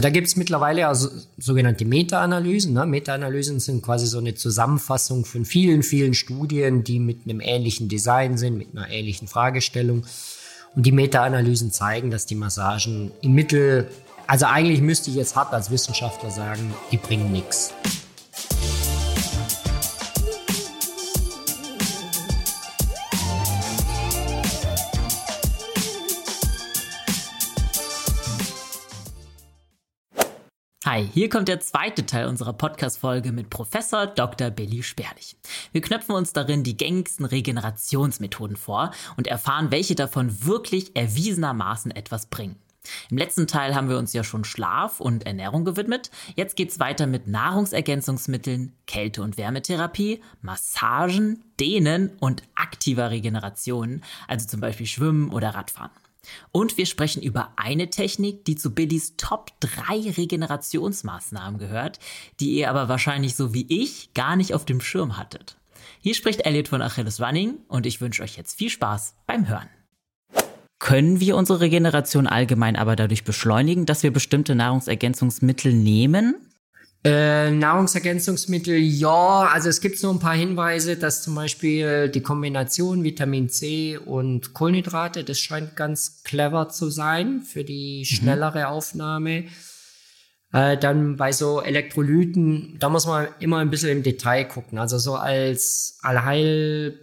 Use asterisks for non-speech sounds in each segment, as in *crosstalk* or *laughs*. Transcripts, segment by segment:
Da gibt es mittlerweile also sogenannte Meta-Analysen. Ne? Meta-Analysen sind quasi so eine Zusammenfassung von vielen, vielen Studien, die mit einem ähnlichen Design sind, mit einer ähnlichen Fragestellung. Und die Meta-Analysen zeigen, dass die Massagen im Mittel, also eigentlich müsste ich jetzt hart als Wissenschaftler sagen, die bringen nichts. Hi, hier kommt der zweite Teil unserer Podcast-Folge mit Professor Dr. Billy Sperlich. Wir knöpfen uns darin die gängigsten Regenerationsmethoden vor und erfahren, welche davon wirklich erwiesenermaßen etwas bringen. Im letzten Teil haben wir uns ja schon Schlaf und Ernährung gewidmet. Jetzt geht's weiter mit Nahrungsergänzungsmitteln, Kälte- und Wärmetherapie, Massagen, Dehnen und aktiver Regeneration, also zum Beispiel Schwimmen oder Radfahren. Und wir sprechen über eine Technik, die zu Billys Top 3 Regenerationsmaßnahmen gehört, die ihr aber wahrscheinlich so wie ich gar nicht auf dem Schirm hattet. Hier spricht Elliot von Achilles Running und ich wünsche euch jetzt viel Spaß beim Hören. Können wir unsere Regeneration allgemein aber dadurch beschleunigen, dass wir bestimmte Nahrungsergänzungsmittel nehmen? Äh, Nahrungsergänzungsmittel, ja, also es gibt so ein paar Hinweise, dass zum Beispiel die Kombination Vitamin C und Kohlenhydrate, das scheint ganz clever zu sein für die mhm. schnellere mhm. Aufnahme. Äh, dann bei so Elektrolyten, da muss man immer ein bisschen im Detail gucken. Also so als Allheil,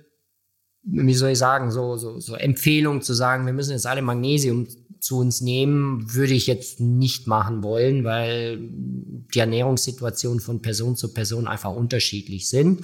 wie soll ich sagen, so, so, so Empfehlung zu sagen, wir müssen jetzt alle Magnesium zu uns nehmen, würde ich jetzt nicht machen wollen, weil die Ernährungssituationen von Person zu Person einfach unterschiedlich sind.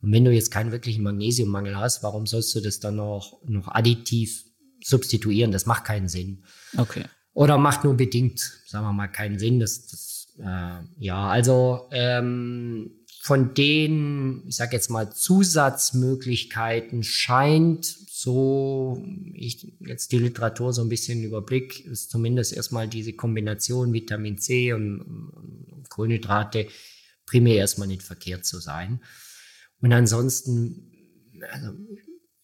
Und wenn du jetzt keinen wirklichen Magnesiummangel hast, warum sollst du das dann noch, noch additiv substituieren? Das macht keinen Sinn. Okay. Oder macht nur bedingt, sagen wir mal, keinen Sinn. Das, das äh, ja, also ähm, von den, ich sage jetzt mal, Zusatzmöglichkeiten scheint so, ich jetzt die Literatur so ein bisschen überblick, ist zumindest erstmal diese Kombination Vitamin C und, und Kohlenhydrate primär erstmal nicht verkehrt zu sein. Und ansonsten, also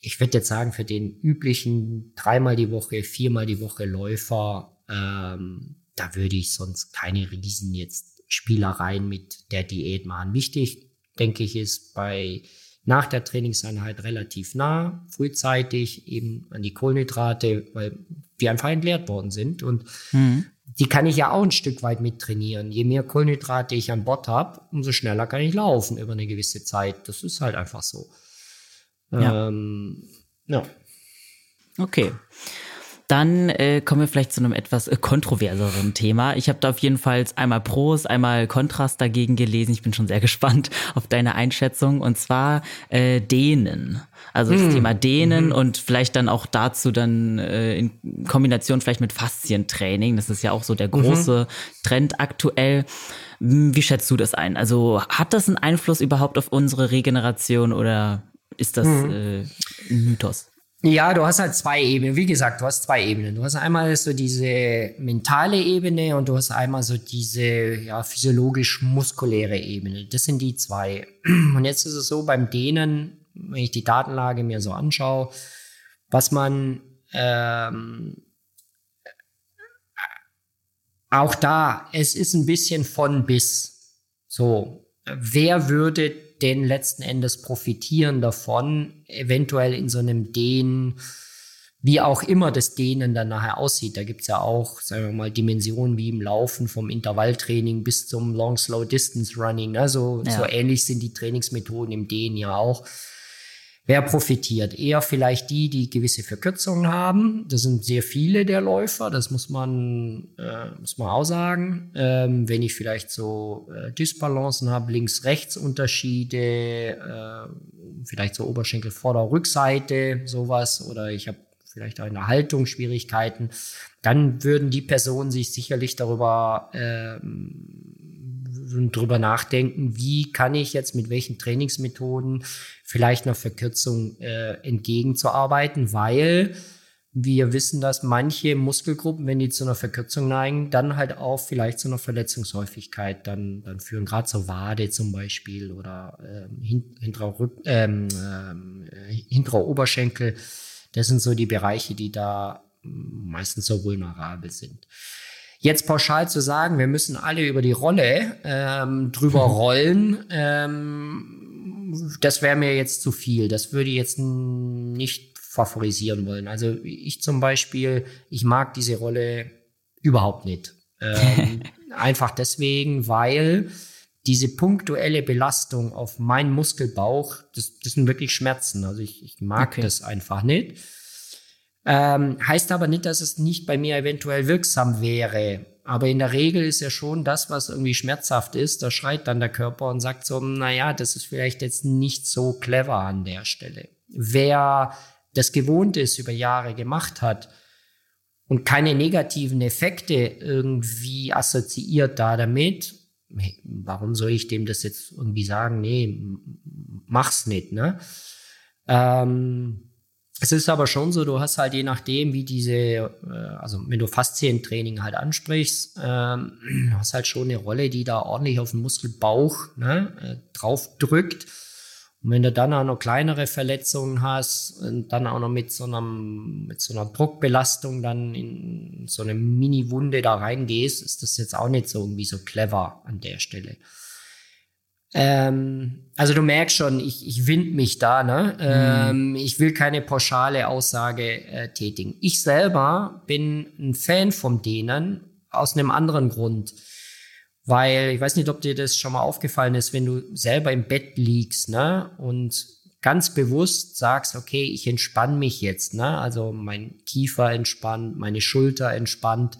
ich würde jetzt sagen, für den üblichen dreimal die Woche, viermal die Woche Läufer, ähm, da würde ich sonst keine Riesen jetzt Spielereien mit der Diät machen. Wichtig, denke ich, ist bei nach der Trainingseinheit relativ nah, frühzeitig eben an die Kohlenhydrate, weil die einfach entleert worden sind. Und mhm. die kann ich ja auch ein Stück weit mittrainieren. Je mehr Kohlenhydrate ich an Bord habe, umso schneller kann ich laufen über eine gewisse Zeit. Das ist halt einfach so. Ja. Ähm, ja. Okay. Dann äh, kommen wir vielleicht zu einem etwas äh, kontroverseren Thema. Ich habe da auf jeden Fall einmal Pros, einmal Kontrast dagegen gelesen. Ich bin schon sehr *laughs* gespannt auf deine Einschätzung. Und zwar äh, Dehnen. Also das hm. Thema Dehnen mhm. und vielleicht dann auch dazu dann äh, in Kombination vielleicht mit Faszientraining. Das ist ja auch so der mhm. große mhm. Trend aktuell. Hm, wie schätzt du das ein? Also hat das einen Einfluss überhaupt auf unsere Regeneration oder ist das mhm. äh, ein Mythos? Ja, du hast halt zwei Ebenen. Wie gesagt, du hast zwei Ebenen. Du hast einmal so diese mentale Ebene und du hast einmal so diese ja, physiologisch-muskuläre Ebene. Das sind die zwei. *clears throat* Und jetzt ist es so beim Dehnen, wenn ich die Datenlage mir so anschaue, was man ähm, auch da, es ist ein bisschen von bis. So, wer würde denn letzten Endes profitieren davon, eventuell in so einem Dehnen, wie auch immer das Dehnen dann nachher aussieht. Da gibt's ja auch, sagen wir mal, Dimensionen wie im Laufen vom Intervalltraining bis zum Long Slow Distance Running. Ne? So, ja. so ähnlich sind die Trainingsmethoden im Dehnen ja auch. Wer profitiert? Eher vielleicht die, die gewisse Verkürzungen haben. Das sind sehr viele der Läufer, das muss man, äh, muss man auch sagen. Ähm, wenn ich vielleicht so äh, Dysbalancen habe, Links-Rechts-Unterschiede, äh, vielleicht so Oberschenkel, Vorder-, Rückseite, sowas, oder ich habe vielleicht auch in der Haltung Schwierigkeiten, dann würden die Personen sich sicherlich darüber ähm, drüber nachdenken, wie kann ich jetzt mit welchen Trainingsmethoden vielleicht einer Verkürzung äh, entgegenzuarbeiten, weil wir wissen, dass manche Muskelgruppen, wenn die zu einer Verkürzung neigen, dann halt auch vielleicht zu einer Verletzungshäufigkeit dann, dann führen, gerade zur Wade zum Beispiel oder ähm, hinterer, Rück, ähm, äh, hinterer Oberschenkel. Das sind so die Bereiche, die da meistens so vulnerabel sind. Jetzt pauschal zu sagen, wir müssen alle über die Rolle ähm, drüber rollen, ähm, das wäre mir jetzt zu viel. Das würde ich jetzt nicht favorisieren wollen. Also ich zum Beispiel, ich mag diese Rolle überhaupt nicht. Ähm, *laughs* einfach deswegen, weil diese punktuelle Belastung auf meinen Muskelbauch, das, das sind wirklich Schmerzen. Also ich, ich mag okay. das einfach nicht. Ähm, heißt aber nicht, dass es nicht bei mir eventuell wirksam wäre. Aber in der Regel ist ja schon das, was irgendwie schmerzhaft ist, da schreit dann der Körper und sagt so, naja, das ist vielleicht jetzt nicht so clever an der Stelle. Wer das gewohnt ist, über Jahre gemacht hat und keine negativen Effekte irgendwie assoziiert da damit, warum soll ich dem das jetzt irgendwie sagen? Nee, mach's nicht, ne? Ähm, es ist aber schon so, du hast halt je nachdem, wie diese, äh, also wenn du Faszientraining halt ansprichst, ähm, *clears throat* hast halt schon eine Rolle, die da ordentlich auf den Muskelbauch ne, äh, drauf drückt. Und wenn du dann auch noch kleinere Verletzungen hast und dann auch noch mit so, einem, mit so einer Druckbelastung dann in so eine Mini-Wunde da reingehst, ist das jetzt auch nicht so irgendwie so clever an der Stelle. Ähm, also du merkst schon, ich, ich wind mich da, ne? Ähm, mhm. Ich will keine pauschale Aussage äh, tätigen. Ich selber bin ein Fan von denen aus einem anderen Grund. Weil, ich weiß nicht, ob dir das schon mal aufgefallen ist, wenn du selber im Bett liegst, ne? Und ganz bewusst sagst, okay, ich entspanne mich jetzt, ne? Also mein Kiefer entspannt, meine Schulter entspannt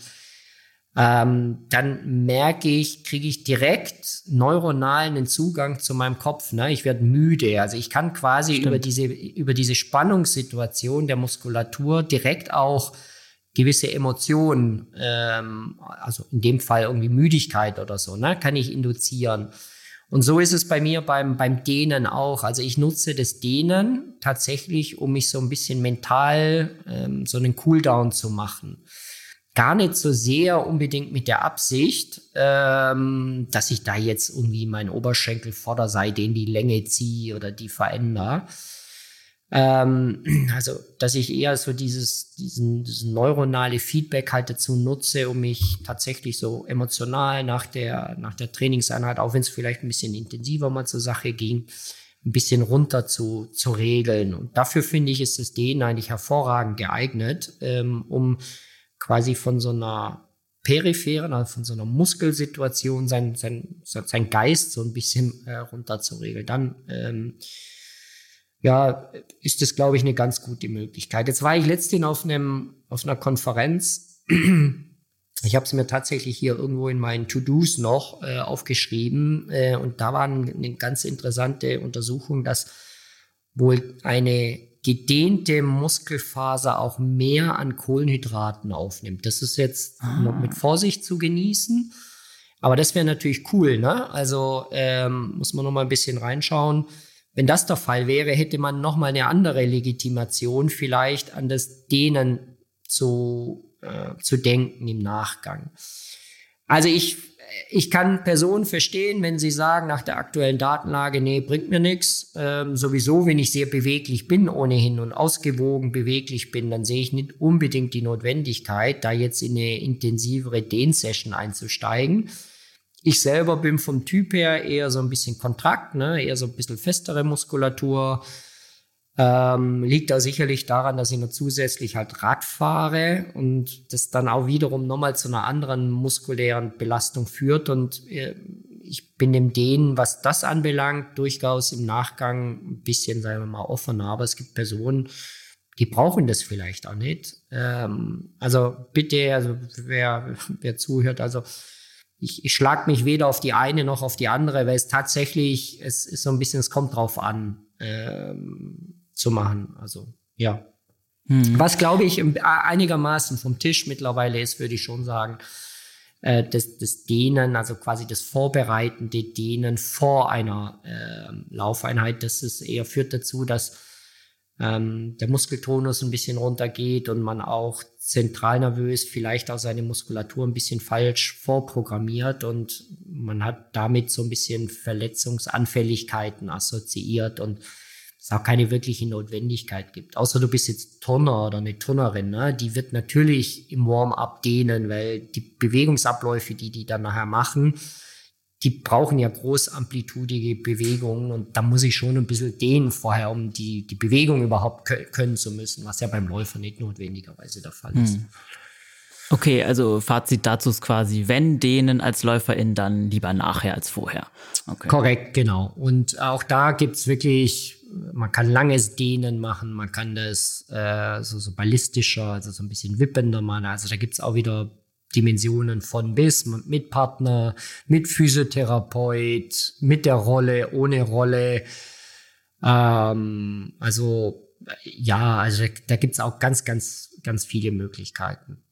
ähm, dann merke ich, kriege ich direkt neuronalen Zugang zu meinem Kopf. Ne? Ich werde müde. Also ich kann quasi Stimmt. über diese, über diese Spannungssituation der Muskulatur direkt auch gewisse Emotionen, ähm, also in dem Fall irgendwie Müdigkeit oder so, ne, kann ich induzieren. Und so ist es bei mir beim, beim Dehnen auch. Also ich nutze das Dehnen tatsächlich, um mich so ein bisschen mental ähm, so einen Cooldown zu machen gar nicht so sehr unbedingt mit der Absicht, ähm, dass ich da jetzt irgendwie meinen Oberschenkel Vorderseite in die Länge ziehe oder die verändere. Ähm, also, dass ich eher so dieses, diesen, diesen neuronale Feedback halt dazu nutze, um mich tatsächlich so emotional nach der, nach der Trainingseinheit, auch wenn es vielleicht ein bisschen intensiver mal zur Sache ging, ein bisschen runter zu, zu regeln. Und dafür finde ich, ist das Dehnen eigentlich hervorragend geeignet, ähm, um quasi von so einer peripheren, also von so einer Muskelsituation sein, sein, sein Geist so ein bisschen äh, runter zu regeln. Dann ähm, ja, ist das, glaube ich, eine ganz gute Möglichkeit. Jetzt war ich letztens auf einem auf einer Konferenz. Ich habe es mir tatsächlich hier irgendwo in meinen To-Dos noch äh, aufgeschrieben äh, und da war eine ganz interessante Untersuchung, dass wohl eine gedehnte Muskelfaser auch mehr an Kohlenhydraten aufnimmt. Das ist jetzt ah. noch mit Vorsicht zu genießen. Aber das wäre natürlich cool, ne? Also ähm, muss man noch mal ein bisschen reinschauen. Wenn das der Fall wäre, hätte man noch mal eine andere Legitimation, vielleicht an das Dehnen zu, äh, zu denken im Nachgang. Also ich ich kann Personen verstehen, wenn sie sagen, nach der aktuellen Datenlage, nee, bringt mir nichts. Ähm, sowieso, wenn ich sehr beweglich bin ohnehin und ausgewogen beweglich bin, dann sehe ich nicht unbedingt die Notwendigkeit, da jetzt in eine intensivere Dehn-Session einzusteigen. Ich selber bin vom Typ her eher so ein bisschen kontrakt, ne? eher so ein bisschen festere Muskulatur, ähm, liegt da sicherlich daran, dass ich noch zusätzlich halt Rad fahre und das dann auch wiederum nochmal zu einer anderen muskulären Belastung führt. Und äh, ich bin dem Dehnen, was das anbelangt, durchaus im Nachgang ein bisschen, sagen wir mal, offener. Aber es gibt Personen, die brauchen das vielleicht auch nicht. Ähm, also bitte, also wer, wer zuhört, also ich, ich schlag mich weder auf die eine noch auf die andere, weil es tatsächlich, es ist so ein bisschen, es kommt drauf an. Ähm, zu machen. Also ja. Hm. Was glaube ich einigermaßen vom Tisch mittlerweile ist, würde ich schon sagen, äh, das, das Dehnen, also quasi das vorbereitende Dehnen vor einer äh, Laufeinheit, das ist eher führt dazu, dass ähm, der Muskeltonus ein bisschen runtergeht und man auch zentral nervös vielleicht auch seine Muskulatur ein bisschen falsch vorprogrammiert und man hat damit so ein bisschen Verletzungsanfälligkeiten assoziiert und es auch keine wirkliche Notwendigkeit gibt. Außer du bist jetzt Turner oder eine Turnerin, ne? die wird natürlich im Warm-up dehnen, weil die Bewegungsabläufe, die die dann nachher machen, die brauchen ja großamplitudige Bewegungen und da muss ich schon ein bisschen dehnen vorher, um die, die Bewegung überhaupt können zu müssen, was ja beim Läufer nicht notwendigerweise der Fall ist. Hm. Okay, also Fazit dazu ist quasi, wenn dehnen als Läuferin, dann lieber nachher als vorher. Okay. Korrekt, genau. Und auch da gibt's wirklich, man kann langes Dehnen machen, man kann das äh, so, so ballistischer, also so ein bisschen wippender machen. Also da gibt's auch wieder Dimensionen von bis, mit Partner, mit Physiotherapeut, mit der Rolle, ohne Rolle. Ähm, also ja, also da, da gibt's auch ganz, ganz, ganz viele Möglichkeiten.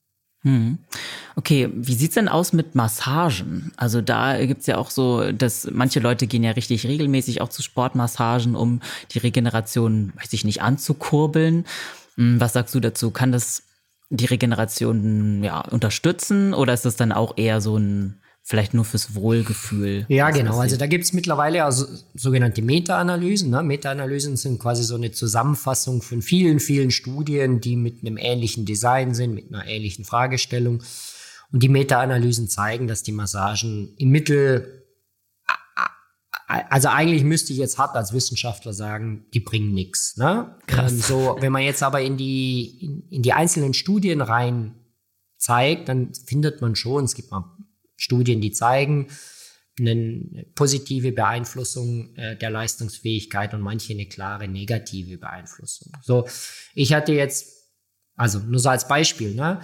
Hm. Okay, wie sieht's denn aus mit Massagen? Also da gibt's ja auch so, dass manche Leute gehen ja richtig regelmäßig auch zu Sportmassagen, um die Regeneration, weiß ich nicht, anzukurbeln. Hm, was sagst du dazu? Kann das die Regeneration ja unterstützen oder ist das dann auch eher so ein vielleicht nur fürs Wohlgefühl. Ja, genau. Also da gibt es mittlerweile also sogenannte Meta-Analysen. Ne? Meta-Analysen sind quasi so eine Zusammenfassung von vielen, vielen Studien, die mit einem ähnlichen Design sind, mit einer ähnlichen Fragestellung. Und die Meta-Analysen zeigen, dass die Massagen im Mittel, also eigentlich müsste ich jetzt hart als Wissenschaftler sagen, die bringen nichts. Ne? Krass. Ähm, so, wenn man jetzt aber in die, in, in die einzelnen Studien rein zeigt, dann findet man schon, es gibt mal Studien, die zeigen, eine positive Beeinflussung äh, der Leistungsfähigkeit und manche eine klare negative Beeinflussung. So, ich hatte jetzt, also nur so als Beispiel, ne,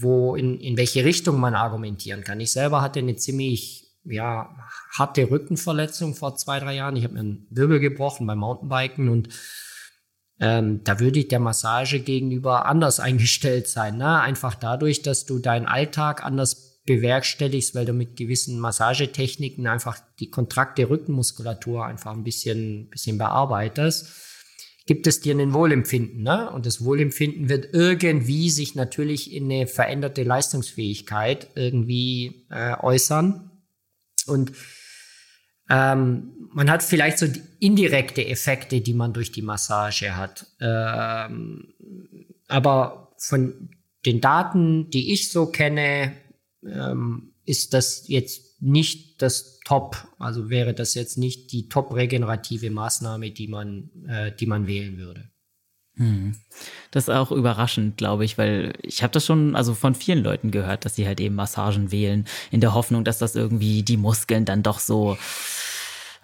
wo in, in welche Richtung man argumentieren kann. Ich selber hatte eine ziemlich ja, harte Rückenverletzung vor zwei, drei Jahren. Ich habe mir einen Wirbel gebrochen beim Mountainbiken und ähm, da würde ich der Massage gegenüber anders *laughs* eingestellt sein. Ne? Einfach dadurch, dass du deinen Alltag anders bewerkstelligst, weil du mit gewissen Massagetechniken einfach die kontrakte Rückenmuskulatur einfach ein bisschen, bisschen bearbeitest, gibt es dir ein Wohlempfinden. Ne? Und das Wohlempfinden wird irgendwie sich natürlich in eine veränderte Leistungsfähigkeit irgendwie äh, äußern. Und ähm, man hat vielleicht so indirekte Effekte, die man durch die Massage hat. Ähm, aber von den Daten, die ich so kenne, ähm, ist das jetzt nicht das Top, also wäre das jetzt nicht die top-regenerative Maßnahme, die man, äh, die man wählen würde. Hm. Das ist auch überraschend, glaube ich, weil ich habe das schon also von vielen Leuten gehört, dass sie halt eben Massagen wählen, in der Hoffnung, dass das irgendwie die Muskeln dann doch so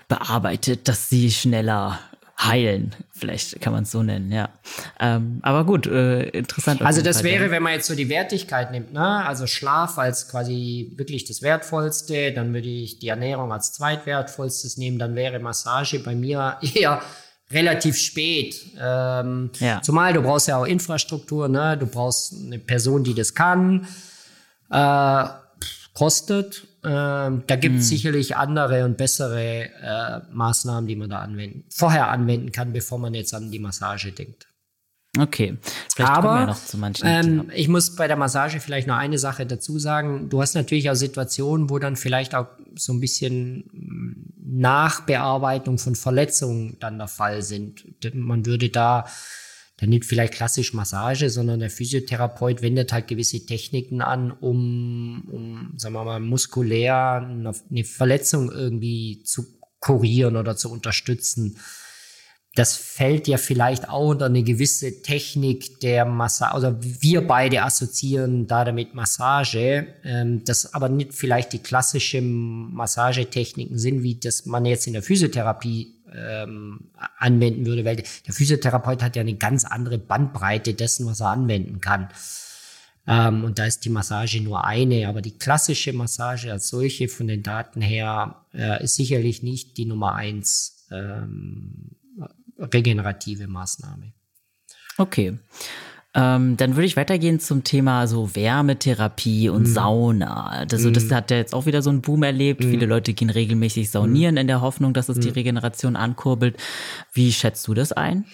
bearbeitet, dass sie schneller heilen. Vielleicht kann man es so nennen, ja. Ähm, aber gut, äh, interessant. Also das Fall wäre, dann. wenn man jetzt so die Wertigkeit nimmt, ne? also Schlaf als quasi wirklich das Wertvollste, dann würde ich die Ernährung als zweitwertvollstes nehmen, dann wäre Massage bei mir *laughs* eher relativ spät. Ähm, ja. Zumal du brauchst ja auch Infrastruktur, ne? du brauchst eine Person, die das kann. Äh, kostet. Ähm, da gibt es hm. sicherlich andere und bessere äh, Maßnahmen, die man da anwenden, vorher anwenden kann, bevor man jetzt an die Massage denkt. Okay, vielleicht Aber, kommen wir noch zu manchen. Ähm, ich muss bei der Massage vielleicht noch eine Sache dazu sagen. Du hast natürlich auch Situationen, wo dann vielleicht auch so ein bisschen hm, Nachbearbeitung von Verletzungen dann der Fall sind. Man würde da dann nicht vielleicht klassisch Massage, sondern der Physiotherapeut wendet halt gewisse Techniken an, um, um sagen wir mal, muskulär eine, eine Verletzung irgendwie zu kurieren oder zu unterstützen. Das fällt ja vielleicht auch unter eine gewisse Technik der Massage, also wir beide assoziieren da damit Massage, ähm, das aber nicht vielleicht die klassischen Massagetechniken sind, wie das man jetzt in der Physiotherapie ähm, anwenden würde, weil der Physiotherapeut hat ja eine ganz andere Bandbreite dessen, was er anwenden kann. Ähm, und da ist die Massage nur eine, aber die klassische Massage als solche von den Daten her äh, ist sicherlich nicht die Nummer eins ähm, regenerative Maßnahme. Okay. Ähm, dann würde ich weitergehen zum Thema so Wärmetherapie und mm. Sauna. Das, also, das mhm. hat ja jetzt auch wieder so einen Boom erlebt. Mm. Viele Leute gehen regelmäßig saunieren mm. in der Hoffnung, dass es die mhm. Regeneration ankurbelt. Wie schätzt du das ein?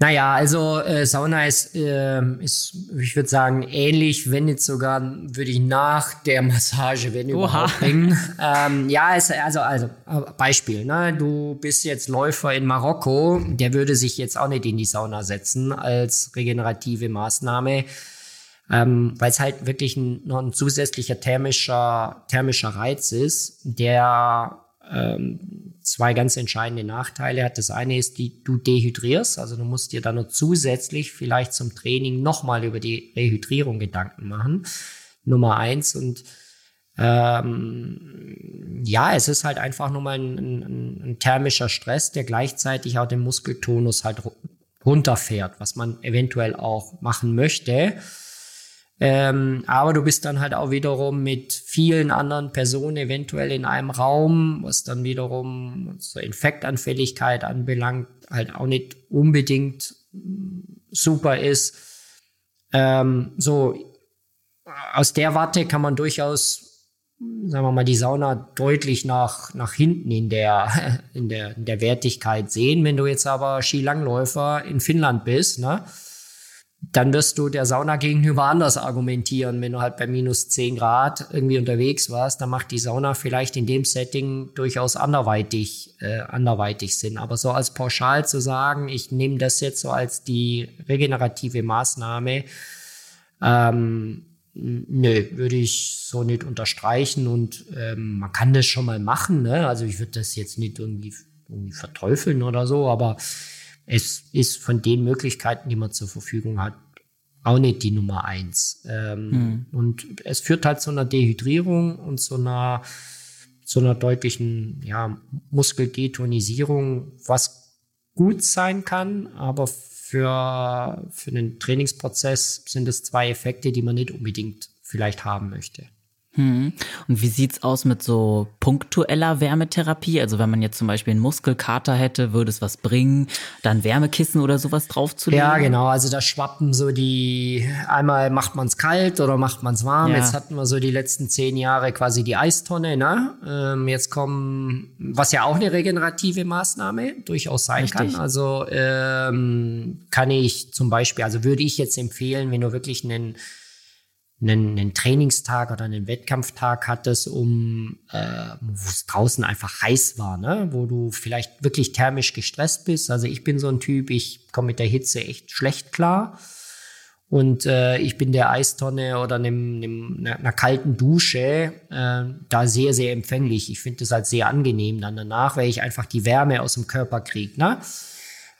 Naja, also äh, Sauna ist, äh, ist, ich würde sagen, ähnlich, wenn nicht sogar, würde ich nach der *laughs* Massage, wenn überhaupt bringen. Ähm, ja, es, also, also Beispiel, ne? du bist jetzt Läufer in Marokko, der würde sich jetzt auch nicht in die Sauna setzen als regenerative Maßnahme, ähm, weil es halt wirklich ein, noch ein zusätzlicher thermischer, thermischer Reiz ist, der ähm, zwei ganz entscheidende Nachteile hat. Das eine ist, die, du dehydrierst, also du musst dir dann noch zusätzlich vielleicht zum Training nochmal über die Rehydrierung Gedanken machen. Nummer eins und ähm, ja, es ist halt einfach nur mal ein, ein, ein, thermischer Stress, der gleichzeitig auch den Muskeltonus halt runterfährt, was man eventuell auch machen möchte. Ähm, aber du bist dann halt auch wiederum mit vielen anderen Personen eventuell in einem Raum, was dann wiederum so Infektanfälligkeit anbelangt, halt auch nicht unbedingt super ist. Ähm, so, aus der Warte kann man durchaus, sagen wir mal, die Sauna deutlich nach, nach hinten in der, *laughs* in der, in der Wertigkeit sehen. Wenn du jetzt aber Skilangläufer in Finnland bist, ne? Dann wirst du der Sauna gegenüber anders argumentieren. Wenn du halt bei minus 10 Grad irgendwie unterwegs warst, dann macht die Sauna vielleicht in dem Setting durchaus anderweitig, äh, anderweitig Sinn. Aber so als pauschal zu sagen, ich nehme das jetzt so als die regenerative Maßnahme, ähm, nö, würde ich so nicht unterstreichen und ähm, man kann das schon mal machen. Ne? Also ich würde das jetzt nicht irgendwie, irgendwie verteufeln oder so, aber es ist von den Möglichkeiten, die man zur Verfügung hat, auch nicht die Nummer eins. Ähm, hm. Und es führt halt zu einer Dehydrierung und zu einer, zu einer deutlichen ja, Muskeldetonisierung, was gut sein kann, aber für, für einen Trainingsprozess sind es zwei Effekte, die man nicht unbedingt vielleicht haben möchte. Hm. Und wie sieht's aus mit so punktueller Wärmetherapie? Also wenn man jetzt zum Beispiel einen Muskelkater hätte, würde es was bringen, dann Wärmekissen oder sowas draufzulegen? Ja, genau. Also da schwappen so die, einmal macht man es kalt oder macht man es warm. Ja. Jetzt hatten wir so die letzten zehn Jahre quasi die Eistonne. Ne? Ähm, jetzt kommen, was ja auch eine regenerative Maßnahme durchaus sein Richtig. kann. Also ähm, kann ich zum Beispiel, also würde ich jetzt empfehlen, wenn du wirklich einen einen, einen Trainingstag oder einen Wettkampftag hattest, um äh, wo es draußen einfach heiß war, ne? wo du vielleicht wirklich thermisch gestresst bist. Also ich bin so ein Typ, ich komme mit der Hitze echt schlecht klar. Und äh, ich bin der Eistonne oder einem, einem, einer, einer kalten Dusche äh, da sehr, sehr empfänglich. Ich finde das halt sehr angenehm dann danach, weil ich einfach die Wärme aus dem Körper kriege. Ne?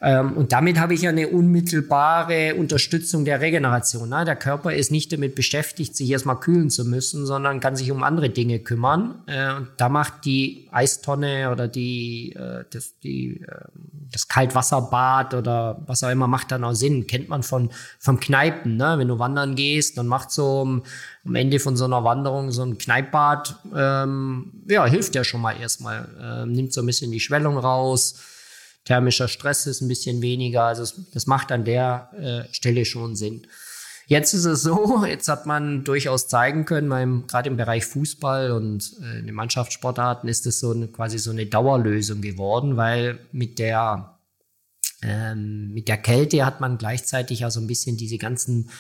Ähm, und damit habe ich ja eine unmittelbare Unterstützung der Regeneration. Ne? Der Körper ist nicht damit beschäftigt, sich erstmal kühlen zu müssen, sondern kann sich um andere Dinge kümmern. Äh, und da macht die Eistonne oder die, äh, das, die, äh, das Kaltwasserbad oder was auch immer macht dann auch Sinn. Kennt man von, vom Kneipen. Ne? Wenn du wandern gehst, dann macht so am, am Ende von so einer Wanderung so ein Kneippbad, ähm, ja, hilft ja schon mal erstmal. Ähm, nimmt so ein bisschen die Schwellung raus thermischer Stress ist ein bisschen weniger. Also das macht an der äh, Stelle schon Sinn. Jetzt ist es *laughs* so, jetzt hat man durchaus zeigen können, gerade im Bereich Fußball und äh, in den Mannschaftssportarten ist das so eine, quasi so eine Dauerlösung geworden, weil mit der, ähm, mit der Kälte hat man gleichzeitig auch so ein bisschen diese ganzen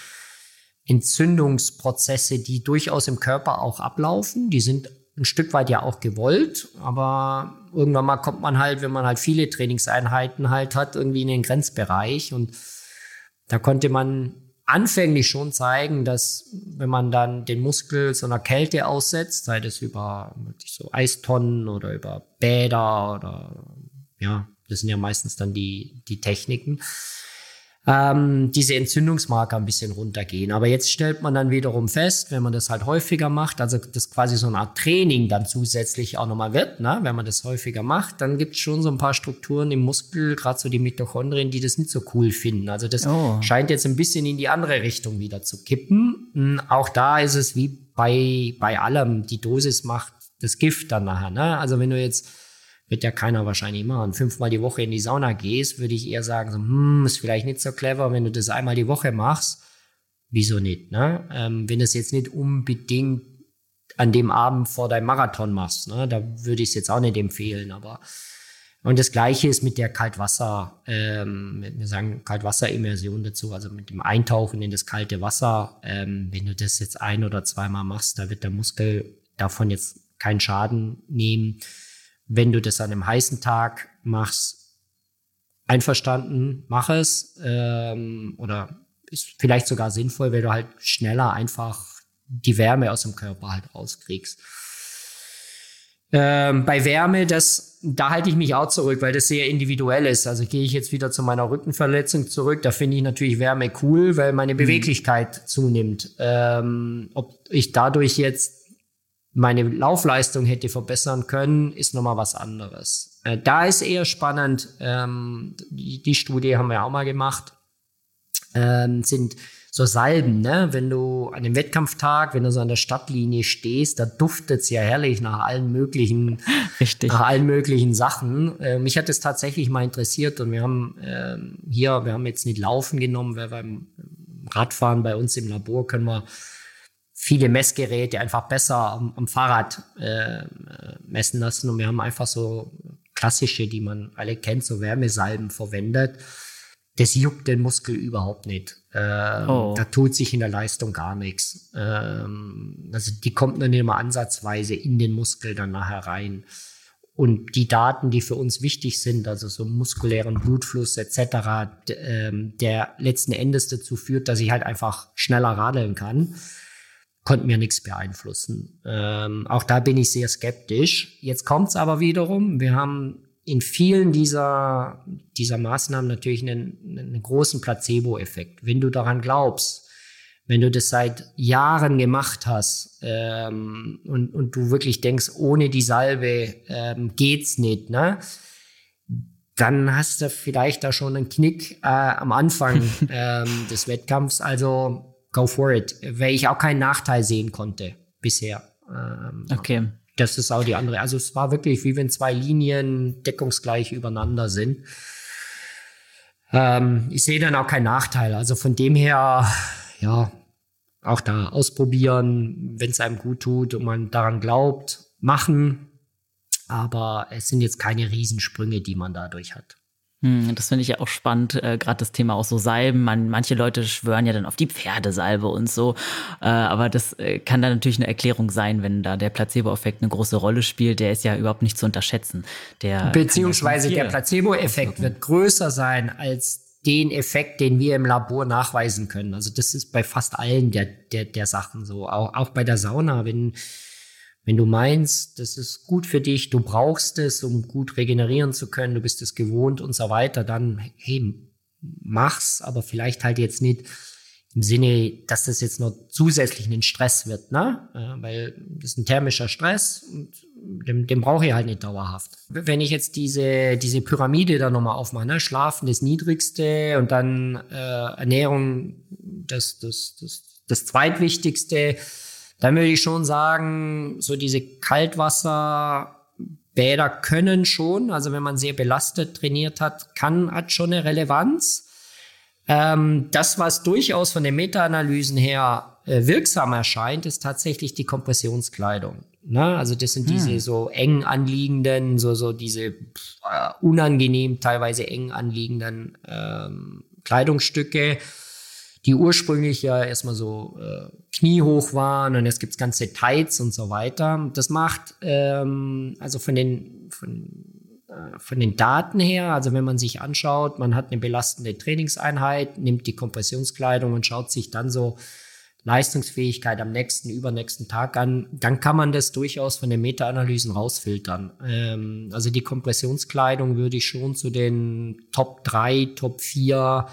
Entzündungsprozesse, die durchaus im Körper auch ablaufen, die sind ein Stück weit ja auch gewollt, aber irgendwann mal kommt man halt, wenn man halt viele Trainingseinheiten halt hat, irgendwie in den Grenzbereich. Und da konnte man anfänglich schon zeigen, dass wenn man dann den Muskel so einer Kälte aussetzt, sei das über so Eistonnen oder über Bäder oder ja, das sind ja meistens dann die, die Techniken, ähm, diese Entzündungsmarker ein bisschen runtergehen. Aber jetzt stellt man dann wiederum fest, wenn man das halt häufiger macht, also das quasi so eine Art Training dann zusätzlich auch nochmal wird, ne? wenn man das häufiger macht, dann gibt es schon so ein paar Strukturen im Muskel, gerade so die Mitochondrien, die das nicht so cool finden. Also das oh. scheint jetzt ein bisschen in die andere Richtung wieder zu kippen. Hm, auch da ist es wie bei, bei allem, die Dosis macht das Gift dann nachher. Ne? Also wenn du jetzt wird ja keiner wahrscheinlich machen. Fünfmal die Woche in die Sauna gehst, würde ich eher sagen, so, hm, ist vielleicht nicht so clever, wenn du das einmal die Woche machst. Wieso nicht, ne? Ähm, wenn du es jetzt nicht unbedingt an dem Abend vor deinem Marathon machst, ne? Da würde ich es jetzt auch nicht empfehlen, aber Und das Gleiche ist mit der Kaltwasser, ähm, wir sagen Kaltwasserimmersion dazu, also mit dem Eintauchen in das kalte Wasser. Ähm, wenn du das jetzt ein oder zweimal machst, da wird der Muskel davon jetzt keinen Schaden nehmen. Wenn du das an einem heißen Tag machst, einverstanden, mach es. Ähm, oder ist vielleicht sogar sinnvoll, weil du halt schneller einfach die Wärme aus dem Körper halt rauskriegst. Ähm, bei Wärme, das, da halte ich mich auch zurück, weil das sehr individuell ist. Also gehe ich jetzt wieder zu meiner Rückenverletzung zurück. Da finde ich natürlich Wärme cool, weil meine mhm. Beweglichkeit mhm. zunimmt. Ähm, ob ich dadurch jetzt meine Laufleistung hätte verbessern können, ist nochmal was anderes. Äh, da ist eher spannend, ähm, die, die, Studie haben wir auch mal gemacht, ähm, sind so Salben, ne? Wenn du an dem Wettkampftag, wenn du so an der Stadtlinie stehst, da duftet es ja herrlich nach allen möglichen, *laughs* Richtig. nach allen möglichen Sachen. Äh, mich hat es tatsächlich mal interessiert und wir haben äh, hier, wir haben jetzt nicht Laufen genommen, weil beim Radfahren bei uns im Labor können wir viele Messgeräte einfach besser am, am Fahrrad äh, messen lassen und wir haben einfach so klassische, die man alle kennt, so Wärmesalben verwendet das juckt den Muskel überhaupt nicht. Ähm, oh. Da tut sich in der Leistung gar nichts. Ähm, also die kommt nicht immer ansatzweise in den Muskel dann nachher rein. Und die Daten, die für uns wichtig sind, also so muskulären Blutfluss etc., ähm, der letzten Endes dazu führt, dass ich halt einfach schneller radeln kann, konnte mir nichts beeinflussen. Ähm, auch da bin ich sehr skeptisch. Jetzt kommt's aber wiederum, wir haben in vielen dieser, dieser Maßnahmen natürlich einen, einen großen Placebo-Effekt. Wenn du daran glaubst, wenn du das seit Jahren gemacht hast ähm, und, und du wirklich denkst, ohne die Salbe ähm, geht's nicht, ne? dann hast du vielleicht da schon einen Knick äh, am Anfang *laughs* ähm, des Wettkampfs. Also go for it, weil ich auch keinen Nachteil sehen konnte bisher. Ähm, okay. Das ist auch die andere. Also es war wirklich wie wenn zwei Linien deckungsgleich übereinander sind. Ähm, ich sehe dann auch keinen Nachteil. Also von dem her, ja, auch da ausprobieren, wenn es einem gut tut und man daran glaubt, machen. Aber es sind jetzt keine Riesensprünge, die man dadurch hat. Hm, das finde ich ja auch spannend, äh, gerade das Thema auch so Salben. Man, manche Leute schwören ja dann auf die Pferdesalbe und so. Äh, aber das äh, kann dann natürlich eine Erklärung sein, wenn da der Placebo-Effekt eine große Rolle spielt. Der ist ja überhaupt nicht zu unterschätzen. Der Beziehungsweise der Placebo-Effekt wird größer sein als den Effekt, den wir im Labor nachweisen können. Also das ist bei fast allen der, der, der Sachen so. Auch, auch bei der Sauna, wenn wenn du meinst, das ist gut für dich, du brauchst es, um gut regenerieren zu können, du bist es gewohnt und so weiter, dann, hey, mach's, aber vielleicht halt jetzt nicht im Sinne, dass das jetzt noch zusätzlich ein Stress wird, ne? weil das ist ein thermischer Stress und den, den brauche ich halt nicht dauerhaft. Wenn ich jetzt diese, diese Pyramide da nochmal aufmache, ne? Schlafen das Niedrigste und dann äh, Ernährung das, das, das, das Zweitwichtigste, dann würde ich schon sagen, so diese Kaltwasserbäder können schon, also wenn man sehr belastet trainiert hat, kann, hat schon eine Relevanz. Ähm, das, was durchaus von den Meta-Analysen her äh, wirksam erscheint, ist tatsächlich die Kompressionskleidung. Ne? Also das sind hm. diese so eng anliegenden, so, so diese äh, unangenehm, teilweise eng anliegenden ähm, Kleidungsstücke die ursprünglich ja erstmal so äh, kniehoch waren und jetzt gibt's ganze Tights und so weiter. Das macht ähm, also von den von, äh, von den Daten her, also wenn man sich anschaut, man hat eine belastende Trainingseinheit, nimmt die Kompressionskleidung und schaut sich dann so Leistungsfähigkeit am nächsten, übernächsten Tag an, dann kann man das durchaus von den Meta-Analysen rausfiltern. Ähm, also die Kompressionskleidung würde ich schon zu den Top 3, Top 4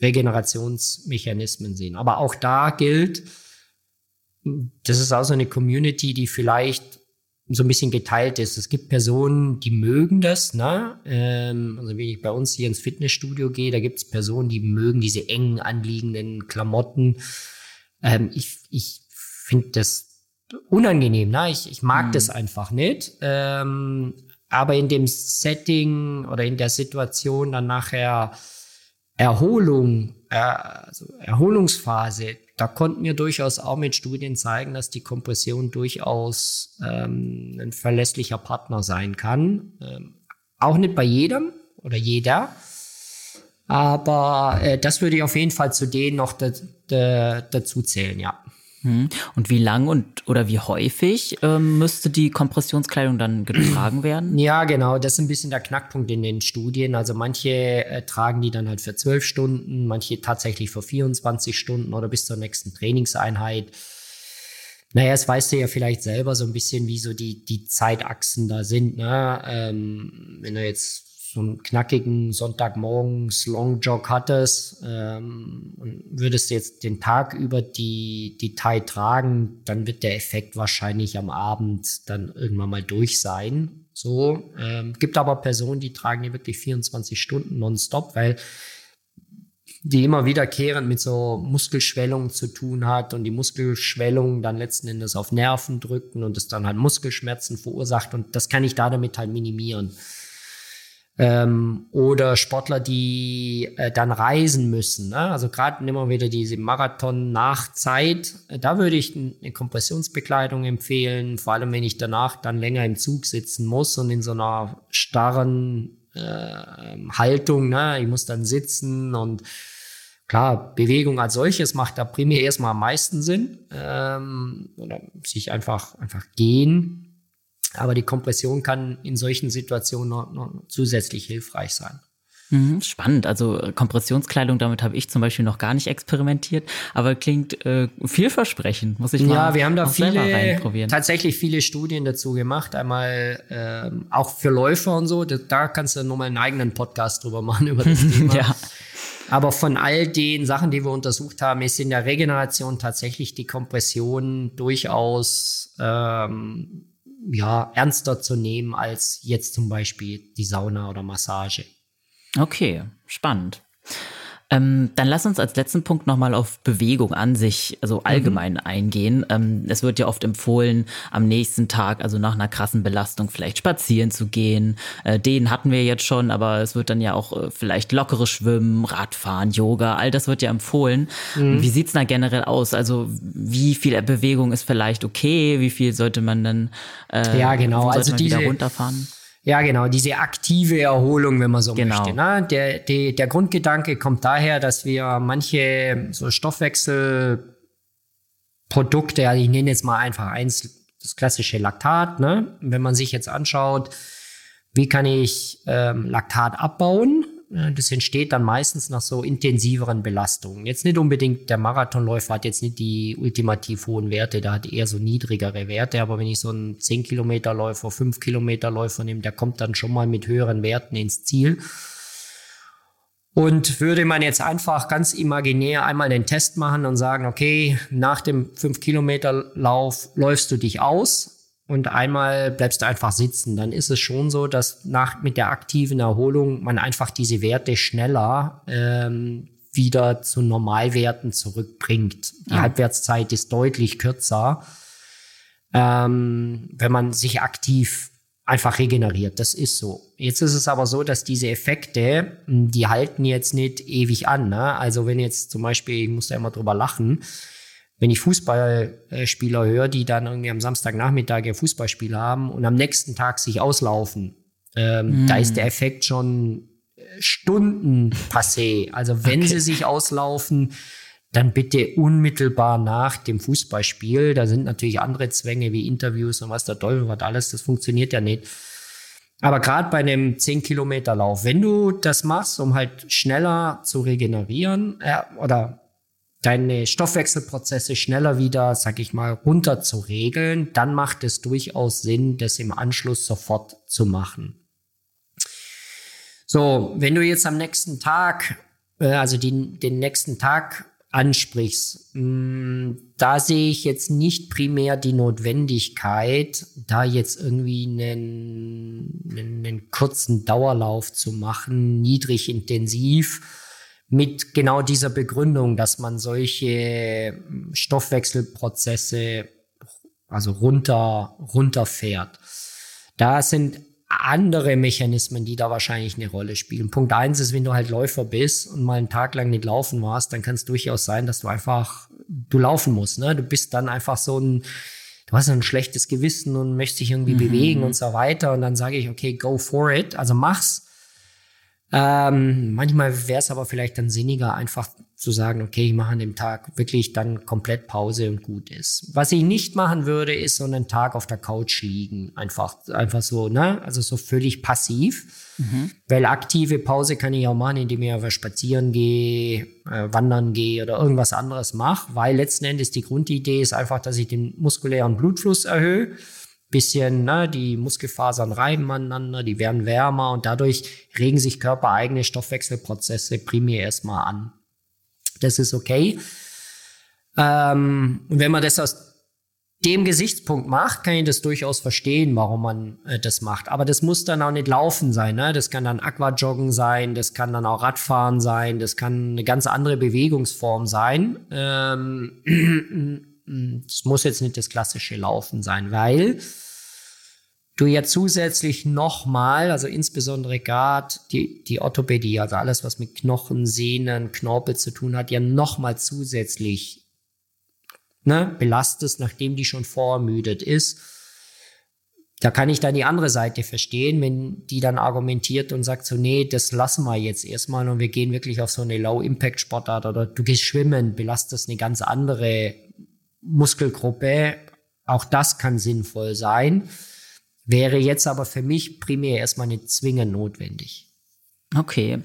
Regenerationsmechanismen sehen. Aber auch da gilt, das ist auch so eine Community, die vielleicht so ein bisschen geteilt ist. Es gibt Personen, die mögen das, ne? Ähm, also wenn ich bei uns hier ins Fitnessstudio gehe, da gibt es Personen, die mögen diese engen anliegenden Klamotten. Ähm, ich ich finde das unangenehm, ne? Ich, ich mag mhm. das einfach nicht. Ähm, aber in dem Setting oder in der Situation dann nachher Erholung, äh, also Erholungsphase, da konnten wir durchaus auch mit Studien zeigen, dass die Kompression durchaus ähm, ein verlässlicher Partner sein kann. Ähm, auch nicht bei jedem oder jeder. Aber äh, das würde ich auf jeden Fall zu denen noch da, da, dazu zählen, ja. Hm. Und wie lang und oder wie häufig ähm, müsste die Kompressionskleidung dann getragen *clears throat* werden? Ja, genau. Das ist ein bisschen der Knackpunkt in den Studien. Also manche äh, tragen die dann halt für zwölf Stunden, manche tatsächlich für 24 Stunden oder bis zur nächsten Trainingseinheit. Naja, es weißt du ja vielleicht selber so ein bisschen, wie so die, die Zeitachsen da sind. Ne? Ähm, wenn du jetzt so einen knackigen Sonntagmorgens Longjog hattest ähm, und würdest jetzt den Tag über die, Thai tragen, dann wird der Effekt wahrscheinlich am Abend dann irgendwann mal durch sein. So, ähm, gibt aber Personen, die tragen die wirklich 24 Stunden nonstop, weil die immer wiederkehrend mit so Muskelschwellungen zu tun hat und die Muskelschwellungen dann letzten Endes auf Nerven drücken und es dann halt Muskelschmerzen verursacht und das kann ich da damit halt minimieren. Ähm, oder Sportler, die äh, dann reisen müssen. Ne? Also gerade nehmen wir wieder diese Marathon-Nachzeit. Da würde ich eine Kompressionsbekleidung empfehlen, vor allem wenn ich danach dann länger im Zug sitzen muss und in so einer starren äh, Haltung. Ne? Ich muss dann sitzen und klar, Bewegung als solches macht da primär erstmal am meisten Sinn. Ähm, oder sich einfach, einfach gehen. Aber die Kompression kann in solchen Situationen noch, noch zusätzlich hilfreich sein. Mhm, spannend. Also äh, Kompressionskleidung, damit habe ich zum Beispiel noch gar nicht experimentiert, aber klingt äh, vielversprechend, muss ich mal Ja, wir haben da viele, tatsächlich viele Studien dazu gemacht. Einmal ähm, auch für Läufer und so. Da kannst du nochmal einen eigenen Podcast drüber machen *laughs* über das *laughs* Thema. ja. Aber von all den Sachen, die wir untersucht haben, ist in der Regeneration tatsächlich die Kompression durchaus ähm, ja, ernster zu nehmen als jetzt zum Beispiel die Sauna oder Massage. Okay, spannend. Ähm, dann lass uns als letzten Punkt nochmal auf Bewegung an sich, also allgemein mhm. eingehen. Ähm, es wird ja oft empfohlen, am nächsten Tag, also nach einer krassen Belastung, vielleicht spazieren zu gehen. Äh, den hatten wir jetzt schon, aber es wird dann ja auch äh, vielleicht lockeres Schwimmen, Radfahren, Yoga, all das wird ja empfohlen. Mhm. Wie sieht's da generell aus? Also wie viel Bewegung ist vielleicht okay? Wie viel sollte man dann äh, ja, genau. also diese, runterfahren? Ja, genau, diese aktive Erholung, wenn man so genau. möchte. Ne? Der, der, der Grundgedanke kommt daher, dass wir manche so Stoffwechselprodukte, also ich nenne jetzt mal einfach eins, das klassische Laktat, ne? wenn man sich jetzt anschaut, wie kann ich ähm, Laktat abbauen, das entsteht dann meistens nach so intensiveren Belastungen. Jetzt nicht unbedingt, der Marathonläufer hat jetzt nicht die ultimativ hohen Werte, der hat eher so niedrigere Werte, aber wenn ich so einen 10 Kilometer Läufer, 5 Kilometer Läufer nehme, der kommt dann schon mal mit höheren Werten ins Ziel. Und würde man jetzt einfach ganz imaginär einmal den Test machen und sagen, okay, nach dem 5 Kilometer Lauf läufst du dich aus und einmal bleibst du einfach sitzen, dann ist es schon so, dass nach mit der aktiven Erholung man einfach diese Werte schneller ähm, wieder zu Normalwerten zurückbringt. Die ah. Halbwertszeit ist deutlich kürzer, ähm, wenn man sich aktiv einfach regeneriert. Das ist so. Jetzt ist es aber so, dass diese Effekte, die halten jetzt nicht ewig an. Ne? Also wenn jetzt zum Beispiel, ich muss da immer drüber lachen, wenn ich Fußballspieler höre, die dann irgendwie am Samstagnachmittag ihr Fußballspiel haben und am nächsten Tag sich auslaufen, ähm, mm. da ist der Effekt schon äh, Stunden passé. Also wenn okay. sie sich auslaufen, dann bitte unmittelbar nach dem Fußballspiel. Da sind natürlich andere Zwänge wie Interviews und was der Teufel was alles. Das funktioniert ja nicht. Aber gerade bei einem 10 Kilometer Lauf, wenn du das machst, um halt schneller zu regenerieren äh, oder deine Stoffwechselprozesse schneller wieder, sag ich mal, runter zu regeln, dann macht es durchaus Sinn, das im Anschluss sofort zu machen. So, wenn du jetzt am nächsten Tag, äh, also die, den nächsten Tag ansprichst, mm, da sehe ich jetzt nicht primär die Notwendigkeit, da jetzt irgendwie einen, einen kurzen Dauerlauf zu machen, niedrig intensiv, mit genau dieser Begründung, dass man solche Stoffwechselprozesse also runter, runterfährt. Da sind andere Mechanismen, die da wahrscheinlich eine Rolle spielen. Punkt eins ist, wenn du halt Läufer bist und mal einen Tag lang nicht laufen warst, dann kann es durchaus sein, dass du einfach, du laufen musst, ne? Du bist dann einfach so ein, du hast ein schlechtes Gewissen und möchtest dich irgendwie mhm. bewegen und so weiter. Und dann sage ich, okay, go for it, also mach's. Ähm, manchmal wäre es aber vielleicht dann sinniger, einfach zu sagen, okay, ich mache an dem Tag wirklich dann komplett Pause und gut ist. Was ich nicht machen würde, ist so einen Tag auf der Couch liegen. Einfach, einfach so, ne? Also so völlig passiv. Mhm. Weil aktive Pause kann ich auch machen, indem ich einfach spazieren gehe, äh, wandern gehe oder irgendwas anderes mache. Weil letzten Endes die Grundidee ist einfach, dass ich den muskulären Blutfluss erhöhe bisschen, ne, die Muskelfasern reiben aneinander, die werden wärmer und dadurch regen sich körpereigene Stoffwechselprozesse primär erstmal an. Das ist okay. Ähm, und wenn man das aus dem Gesichtspunkt macht, kann ich das durchaus verstehen, warum man äh, das macht. Aber das muss dann auch nicht Laufen sein. Ne? Das kann dann Aquajoggen sein, das kann dann auch Radfahren sein, das kann eine ganz andere Bewegungsform sein. Ähm, *clears throat* es muss jetzt nicht das klassische Laufen sein, weil du ja zusätzlich nochmal, also insbesondere gerade die, die Orthopädie, also alles, was mit Knochen, Sehnen, Knorpel zu tun hat, ja nochmal zusätzlich ne, belastest, nachdem die schon vorermüdet ist. Da kann ich dann die andere Seite verstehen, wenn die dann argumentiert und sagt so, nee, das lassen wir jetzt erstmal und wir gehen wirklich auf so eine Low-Impact-Sportart oder du gehst schwimmen, belastest eine ganz andere Muskelgruppe. Auch das kann sinnvoll sein. Wäre jetzt aber für mich primär erstmal nicht zwingend notwendig. Okay,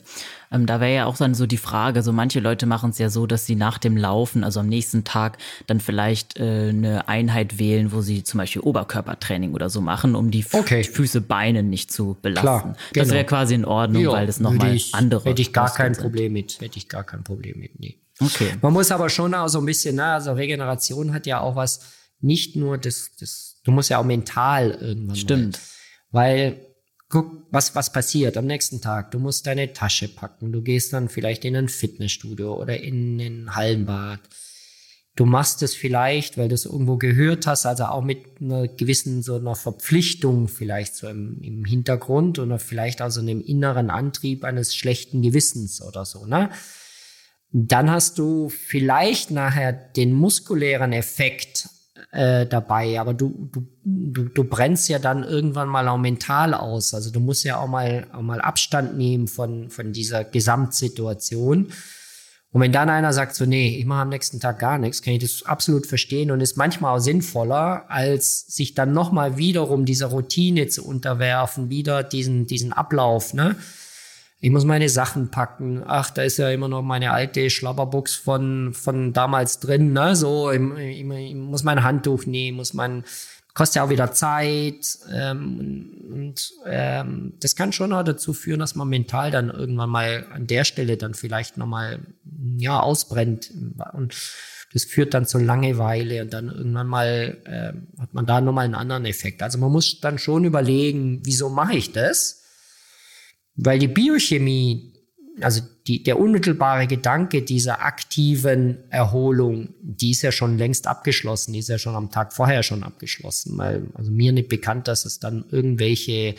ähm, da wäre ja auch dann so die Frage, so manche Leute machen es ja so, dass sie nach dem Laufen, also am nächsten Tag, dann vielleicht äh, eine Einheit wählen, wo sie zum Beispiel Oberkörpertraining oder so machen, um die okay. Füße, Beine nicht zu belasten. Klar, genau. Das wäre quasi in Ordnung, jo, weil das nochmal andere Hätte ich gar kein sind. Problem mit, hätte ich gar kein Problem mit, nee. Okay. Man muss aber schon auch so ein bisschen, ne, also Regeneration hat ja auch was, nicht nur das, das Du musst ja auch mental irgendwann. Stimmt. Mal. Weil, guck, was, was passiert am nächsten Tag. Du musst deine Tasche packen. Du gehst dann vielleicht in ein Fitnessstudio oder in ein Hallenbad. Du machst es vielleicht, weil du es irgendwo gehört hast, also auch mit einer gewissen so einer Verpflichtung vielleicht so im, im Hintergrund oder vielleicht also einem inneren Antrieb eines schlechten Gewissens oder so, ne? Dann hast du vielleicht nachher den muskulären Effekt äh, dabei, aber du, du, du, du brennst ja dann irgendwann mal auch mental aus. Also du musst ja auch mal, auch mal Abstand nehmen von, von dieser Gesamtsituation. Und wenn dann einer sagt so, nee, ich mache am nächsten Tag gar nichts, kann ich das absolut verstehen und ist manchmal auch sinnvoller, als sich dann nochmal wiederum dieser Routine zu unterwerfen, wieder diesen, diesen Ablauf, ne? Ich muss meine Sachen packen. Ach, da ist ja immer noch meine alte Schlabberbox von, von damals drin, ne? So, ich, ich, ich muss mein Handtuch nehmen, muss man, kostet ja auch wieder Zeit. Ähm, und ähm, das kann schon auch dazu führen, dass man mental dann irgendwann mal an der Stelle dann vielleicht nochmal, ja, ausbrennt. Und das führt dann zu Langeweile und dann irgendwann mal äh, hat man da nochmal einen anderen Effekt. Also man muss dann schon überlegen, wieso mache ich das? Weil die Biochemie, also die, der unmittelbare Gedanke dieser aktiven Erholung, die ist ja schon längst abgeschlossen, die ist ja schon am Tag vorher schon abgeschlossen. Weil, also mir nicht bekannt, dass es dann irgendwelche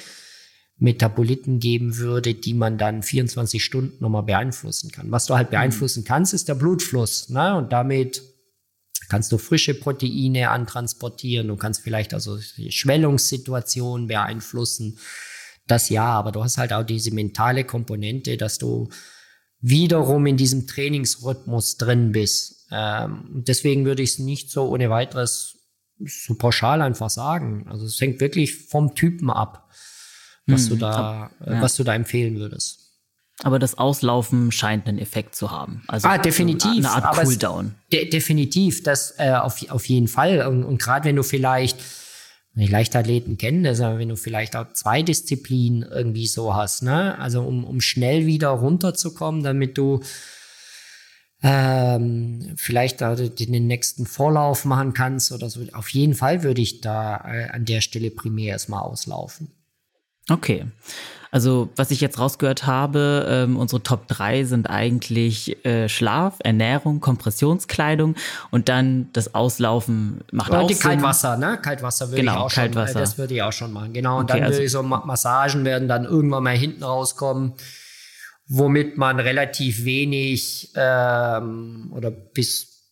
Metaboliten geben würde, die man dann 24 Stunden nochmal beeinflussen kann. Was du halt beeinflussen kannst, ist der Blutfluss. Ne? Und damit kannst du frische Proteine antransportieren. Du kannst vielleicht also Schwellungssituationen beeinflussen das ja, aber du hast halt auch diese mentale Komponente, dass du wiederum in diesem Trainingsrhythmus drin bist. Ähm, deswegen würde ich es nicht so ohne weiteres so pauschal einfach sagen. Also es hängt wirklich vom Typen ab, was hm, du da, äh, ja. was du da empfehlen würdest. Aber das Auslaufen scheint einen Effekt zu haben. Also ah, definitiv. Eine Art Cooldown. De definitiv, das äh, auf, auf jeden Fall. Und, und gerade wenn du vielleicht die Leichtathleten kennen das, aber wenn du vielleicht auch zwei Disziplinen irgendwie so hast, ne? Also um, um schnell wieder runterzukommen, damit du ähm, vielleicht da den nächsten Vorlauf machen kannst oder so. Auf jeden Fall würde ich da äh, an der Stelle primär erstmal auslaufen. Okay. Also, was ich jetzt rausgehört habe, ähm, unsere Top 3 sind eigentlich äh, Schlaf, Ernährung, Kompressionskleidung und dann das Auslaufen macht und auch die Sinn. Kaltwasser, ne? Kaltwasser würde genau, ich auch Kaltwasser. schon, äh, das würde ich auch schon machen. Genau. Und okay, dann würde also, ich so Massagen werden dann irgendwann mal hinten rauskommen, womit man relativ wenig ähm, oder bis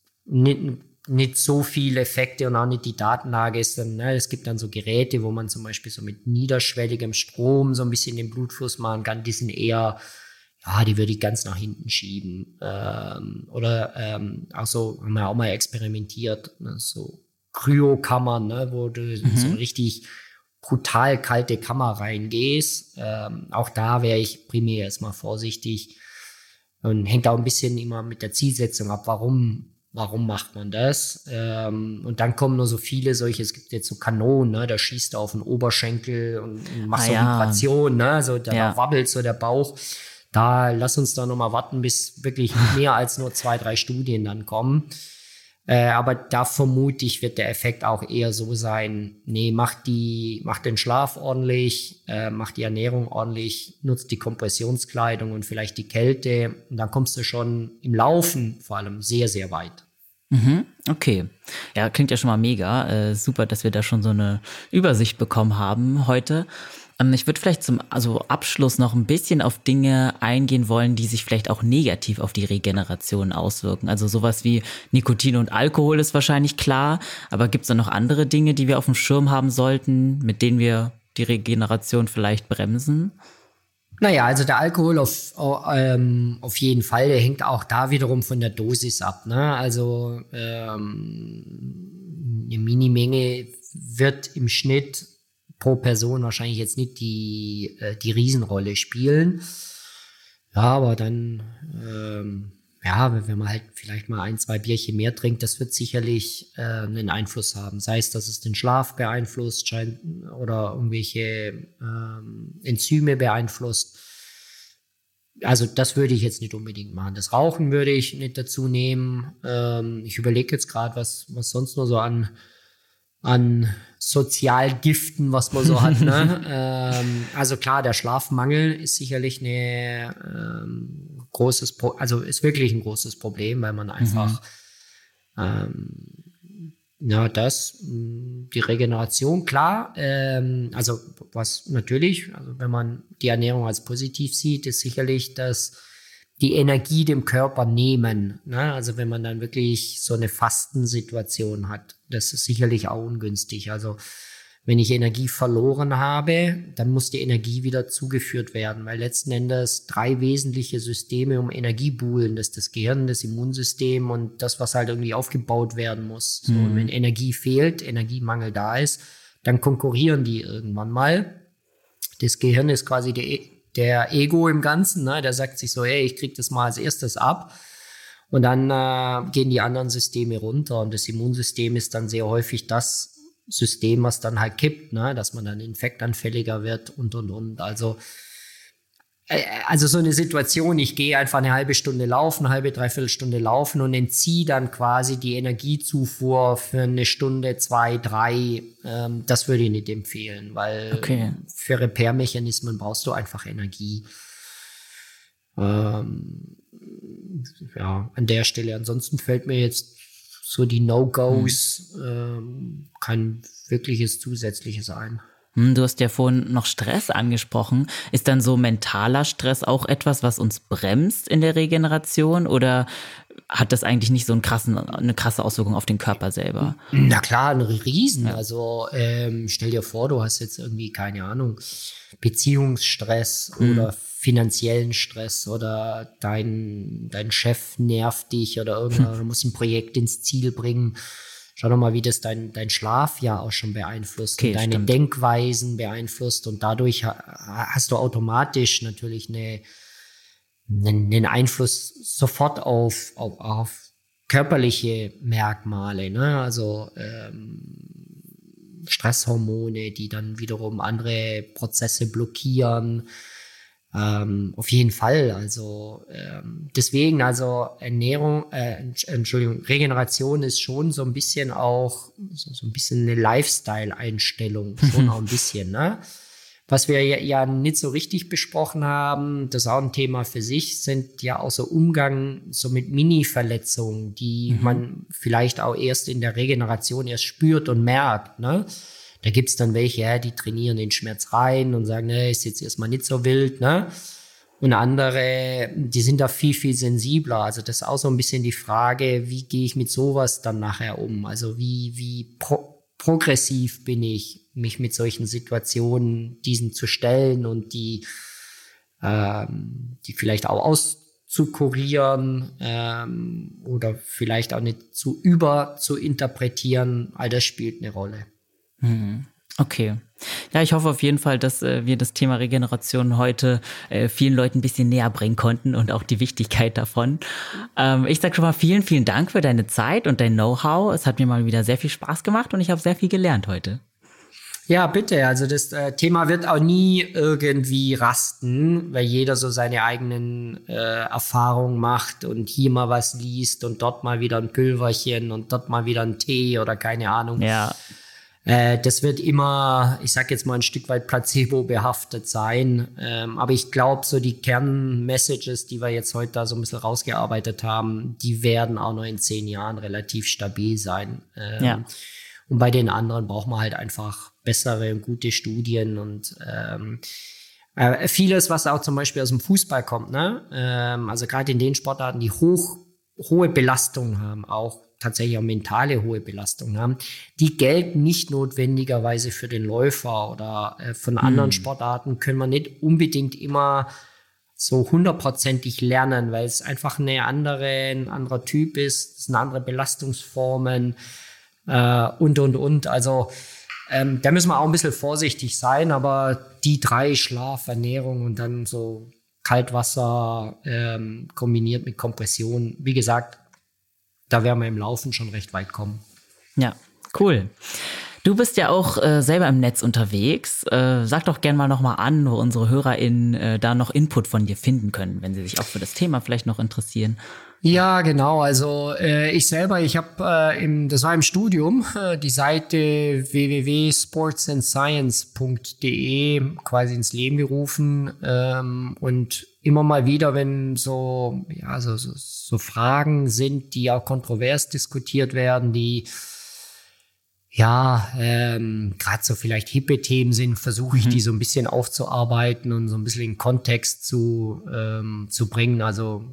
nicht so viele Effekte und auch nicht die Datenlage ist dann, ne, es gibt dann so Geräte, wo man zum Beispiel so mit niederschwelligem Strom so ein bisschen den Blutfluss machen kann, die sind eher, ja, die würde ich ganz nach hinten schieben. Ähm, oder ähm, auch so, haben wir auch mal experimentiert, ne, so Kryokammern, ne, wo du mhm. so richtig brutal kalte Kammer reingehst. Ähm, auch da wäre ich primär erstmal vorsichtig und hängt auch ein bisschen immer mit der Zielsetzung ab, warum warum macht man das? Ähm, und dann kommen nur so viele solche, es gibt jetzt so Kanonen, ne, da schießt du auf den Oberschenkel und, und machst ah, so ja. Vibration, ne, so da ja. wabbelt so der Bauch. Da lass uns da nochmal warten, bis wirklich mehr als nur zwei, drei Studien dann kommen. Äh, aber da vermute ich, wird der Effekt auch eher so sein, nee, mach die, mach den Schlaf ordentlich, äh, mach die Ernährung ordentlich, nutzt die Kompressionskleidung und vielleicht die Kälte. Und dann kommst du schon im Laufen vor allem sehr, sehr weit. Mhm, okay. Ja, klingt ja schon mal mega. Äh, super, dass wir da schon so eine Übersicht bekommen haben heute. Ähm, ich würde vielleicht zum also Abschluss noch ein bisschen auf Dinge eingehen wollen, die sich vielleicht auch negativ auf die Regeneration auswirken. Also sowas wie Nikotin und Alkohol ist wahrscheinlich klar, aber gibt es da noch andere Dinge, die wir auf dem Schirm haben sollten, mit denen wir die Regeneration vielleicht bremsen? Naja, also der Alkohol auf, ähm, auf jeden Fall, der hängt auch da wiederum von der Dosis ab. Ne? Also ähm, eine Minimenge wird im Schnitt pro Person wahrscheinlich jetzt nicht die, äh, die Riesenrolle spielen. Ja, aber dann, ähm, ja, wenn man halt vielleicht mal ein, zwei Bierchen mehr trinkt, das wird sicherlich äh, einen Einfluss haben. Sei es, dass es den Schlaf beeinflusst scheint, oder irgendwelche ähm, Enzyme beeinflusst. Also das würde ich jetzt nicht unbedingt machen. Das Rauchen würde ich nicht dazu nehmen. Ähm, ich überlege jetzt gerade, was, was sonst nur so an, an Sozialgiften, was man so hat. Ne? *laughs* ähm, also klar, der Schlafmangel ist sicherlich eine ähm, großes, Pro also ist wirklich ein großes Problem, weil man einfach mhm. ähm, ja das die Regeneration klar. Ähm, also was natürlich, also wenn man die Ernährung als positiv sieht, ist sicherlich dass die Energie dem Körper nehmen. Ne? Also wenn man dann wirklich so eine Fastensituation hat, das ist sicherlich auch ungünstig. Also wenn ich Energie verloren habe, dann muss die Energie wieder zugeführt werden, weil letzten Endes drei wesentliche Systeme um Energie buhlen. Das ist das Gehirn, das Immunsystem und das, was halt irgendwie aufgebaut werden muss. So, mhm. Und wenn Energie fehlt, Energiemangel da ist, dann konkurrieren die irgendwann mal. Das Gehirn ist quasi der der Ego im Ganzen, ne, der sagt sich so, hey, ich krieg das mal als erstes ab. Und dann äh, gehen die anderen Systeme runter. Und das Immunsystem ist dann sehr häufig das System, was dann halt kippt, ne, dass man dann infektanfälliger wird und und und. Also also so eine Situation, ich gehe einfach eine halbe Stunde laufen, eine halbe, dreiviertel Stunde laufen und entziehe dann quasi die Energiezufuhr für eine Stunde, zwei, drei. Ähm, das würde ich nicht empfehlen, weil okay. für Repair-Mechanismen brauchst du einfach Energie. Ähm, ja, an der Stelle. Ansonsten fällt mir jetzt so die No-Gos hm. ähm, kein wirkliches zusätzliches ein. Hm, du hast ja vorhin noch Stress angesprochen. Ist dann so mentaler Stress auch etwas, was uns bremst in der Regeneration oder hat das eigentlich nicht so einen krassen, eine krasse Auswirkung auf den Körper selber? Na klar, ein Riesen. Ja. Also ähm, stell dir vor, du hast jetzt irgendwie, keine Ahnung, Beziehungsstress mhm. oder finanziellen Stress oder dein, dein Chef nervt dich oder irgendwer *laughs* muss ein Projekt ins Ziel bringen Schau doch mal, wie das dein, dein Schlaf ja auch schon beeinflusst okay, und deine stimmt. Denkweisen beeinflusst und dadurch hast du automatisch natürlich eine, einen, Einfluss sofort auf, auf, auf körperliche Merkmale, ne? also ähm, Stresshormone, die dann wiederum andere Prozesse blockieren, ähm, auf jeden Fall. Also ähm, deswegen, also Ernährung, äh, Entschuldigung, Regeneration ist schon so ein bisschen auch so, so ein bisschen eine Lifestyle-Einstellung, *laughs* schon auch ein bisschen, ne? Was wir ja, ja nicht so richtig besprochen haben, das ist auch ein Thema für sich, sind ja auch so Umgang so mit Mini-Verletzungen, die mhm. man vielleicht auch erst in der Regeneration erst spürt und merkt, ne? Da gibt's dann welche, ja, die trainieren den Schmerz rein und sagen, ne, ist jetzt erstmal nicht so wild, ne? Und andere, die sind da viel, viel sensibler. Also das ist auch so ein bisschen die Frage, wie gehe ich mit sowas dann nachher um? Also wie, wie pro progressiv bin ich, mich mit solchen Situationen diesen zu stellen und die, ähm, die vielleicht auch auszukurieren ähm, oder vielleicht auch nicht zu über zu interpretieren. All das spielt eine Rolle. Mhm. Okay. Ja, ich hoffe auf jeden Fall, dass äh, wir das Thema Regeneration heute äh, vielen Leuten ein bisschen näher bringen konnten und auch die Wichtigkeit davon. Ähm, ich sage schon mal vielen, vielen Dank für deine Zeit und dein Know-how. Es hat mir mal wieder sehr viel Spaß gemacht und ich habe sehr viel gelernt heute. Ja, bitte. Also das äh, Thema wird auch nie irgendwie rasten, weil jeder so seine eigenen äh, Erfahrungen macht und hier mal was liest und dort mal wieder ein Pülverchen und dort mal wieder ein Tee oder keine Ahnung. Ja. Äh, das wird immer, ich sag jetzt mal, ein Stück weit placebo behaftet sein. Ähm, aber ich glaube, so die Kernmessages, die wir jetzt heute da so ein bisschen rausgearbeitet haben, die werden auch noch in zehn Jahren relativ stabil sein. Ähm, ja. Und bei den anderen braucht man halt einfach bessere und gute Studien und ähm, äh, vieles, was auch zum Beispiel aus dem Fußball kommt, ne? Ähm, also gerade in den Sportarten, die hoch hohe Belastungen haben, auch tatsächlich auch mentale hohe Belastungen haben, die gelten nicht notwendigerweise für den Läufer oder äh, von anderen hm. Sportarten können wir nicht unbedingt immer so hundertprozentig lernen, weil es einfach eine andere, ein anderer Typ ist, es sind andere Belastungsformen äh, und und und. Also ähm, da müssen wir auch ein bisschen vorsichtig sein, aber die drei Schlaf, Ernährung und dann so Kaltwasser ähm, kombiniert mit Kompression, wie gesagt, da werden wir im Laufen schon recht weit kommen. Ja, cool. Du bist ja auch äh, selber im Netz unterwegs. Äh, sag doch gerne mal nochmal an, wo unsere HörerInnen äh, da noch Input von dir finden können, wenn sie sich auch für das Thema vielleicht noch interessieren. Ja, genau. Also äh, ich selber, ich habe äh, im, das war im Studium, äh, die Seite www.sportsandscience.de quasi ins Leben gerufen ähm, und immer mal wieder, wenn so ja so, so, so Fragen sind, die auch kontrovers diskutiert werden, die ja, ähm, gerade so vielleicht hippe Themen sind, versuche ich mhm. die so ein bisschen aufzuarbeiten und so ein bisschen in Kontext zu, ähm, zu bringen. Also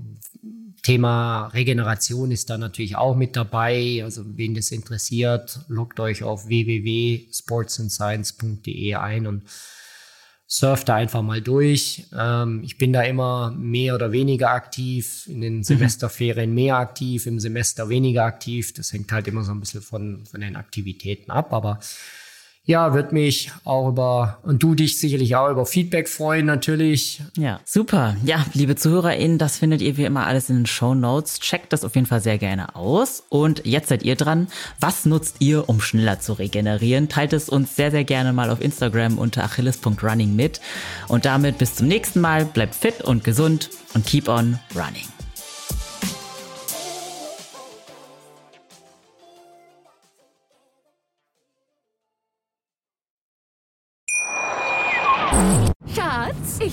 Thema Regeneration ist da natürlich auch mit dabei. Also wen das interessiert, loggt euch auf www.sportsandscience.de ein und surft da einfach mal durch. Ähm, ich bin da immer mehr oder weniger aktiv, in den mhm. Semesterferien mehr aktiv, im Semester weniger aktiv. Das hängt halt immer so ein bisschen von, von den Aktivitäten ab, aber ja, wird mich auch über, und du dich sicherlich auch über Feedback freuen, natürlich. Ja, super. Ja, liebe ZuhörerInnen, das findet ihr wie immer alles in den Show Notes. Checkt das auf jeden Fall sehr gerne aus. Und jetzt seid ihr dran. Was nutzt ihr, um schneller zu regenerieren? Teilt es uns sehr, sehr gerne mal auf Instagram unter achilles.running mit. Und damit bis zum nächsten Mal. Bleibt fit und gesund und keep on running.